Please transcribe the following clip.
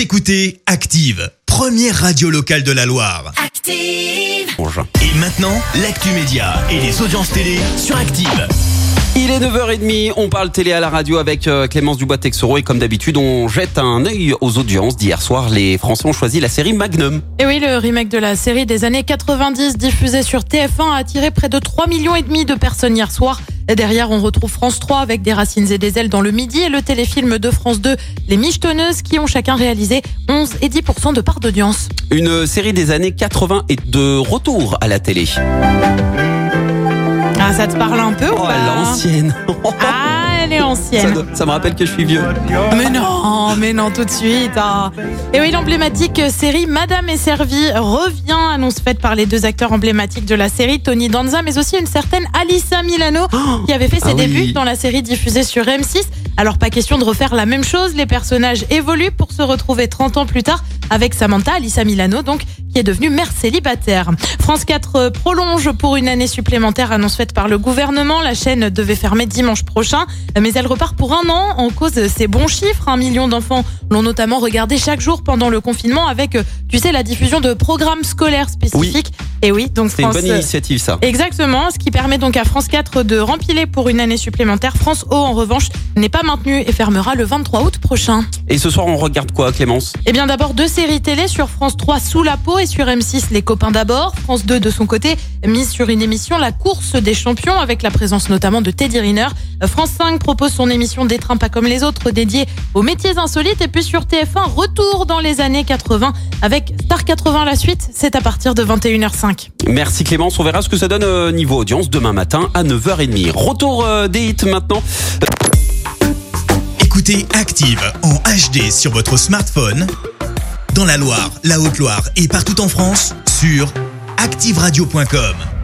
Vous écoutez Active, première radio locale de la Loire. Active. Et maintenant, l'actu média et les audiences télé sur Active. Il est 9h30, on parle télé à la radio avec euh, Clémence Dubois-Texoro et comme d'habitude on jette un œil aux audiences. D'hier soir, les Français ont choisi la série Magnum. Et oui, le remake de la série des années 90 diffusée sur TF1 a attiré près de 3 millions et demi de personnes hier soir. Derrière, on retrouve France 3 avec des racines et des ailes dans le midi et le téléfilm de France 2, Les Michetonneuses, qui ont chacun réalisé 11 et 10% de part d'audience. Une série des années 80 et de retour à la télé. Ah, ça te parle un peu ou Oh, pas l'ancienne. Ah, elle est ça, ancienne. ça me rappelle que je suis vieux. Mais non, mais non, tout de suite. ah. Et oui, l'emblématique série Madame est servie revient, annonce faite par les deux acteurs emblématiques de la série, Tony Danza, mais aussi une certaine Alissa Milano, qui avait fait ses ah oui. débuts dans la série diffusée sur M6. Alors, pas question de refaire la même chose, les personnages évoluent pour se retrouver 30 ans plus tard avec Samantha, Alissa Milano, donc, qui est devenue mère célibataire. France 4 euh, prolonge pour une année supplémentaire, annonce faite par le gouvernement. La chaîne devait fermer dimanche prochain, mais elle repart pour un an en cause de ses bons chiffres. Un million d'enfants l'ont notamment regardé chaque jour pendant le confinement avec, euh, tu sais, la diffusion de programmes scolaires spécifiques. Et oui, donc C'est une bonne initiative ça. Exactement, ce qui permet donc à France 4 de rempiler pour une année supplémentaire. France O, en revanche, n'est pas maintenue et fermera le 23 août prochain. Et ce soir on regarde quoi Clémence? Eh bien d'abord deux séries télé sur France 3 Sous la peau et sur M6 Les copains d'abord. France 2 de son côté mise sur une émission La course des champions avec la présence notamment de Teddy Riner. Euh, France 5 propose son émission Des trains pas comme les autres dédiée aux métiers insolites et puis sur TF1 retour dans les années 80 avec Star 80 la suite, c'est à partir de 21h05. Merci Clémence, on verra ce que ça donne euh, niveau audience demain matin à 9h30. Retour euh, des hits maintenant. Écoutez Active en HD sur votre smartphone, dans la Loire, la Haute-Loire et partout en France, sur activeradio.com.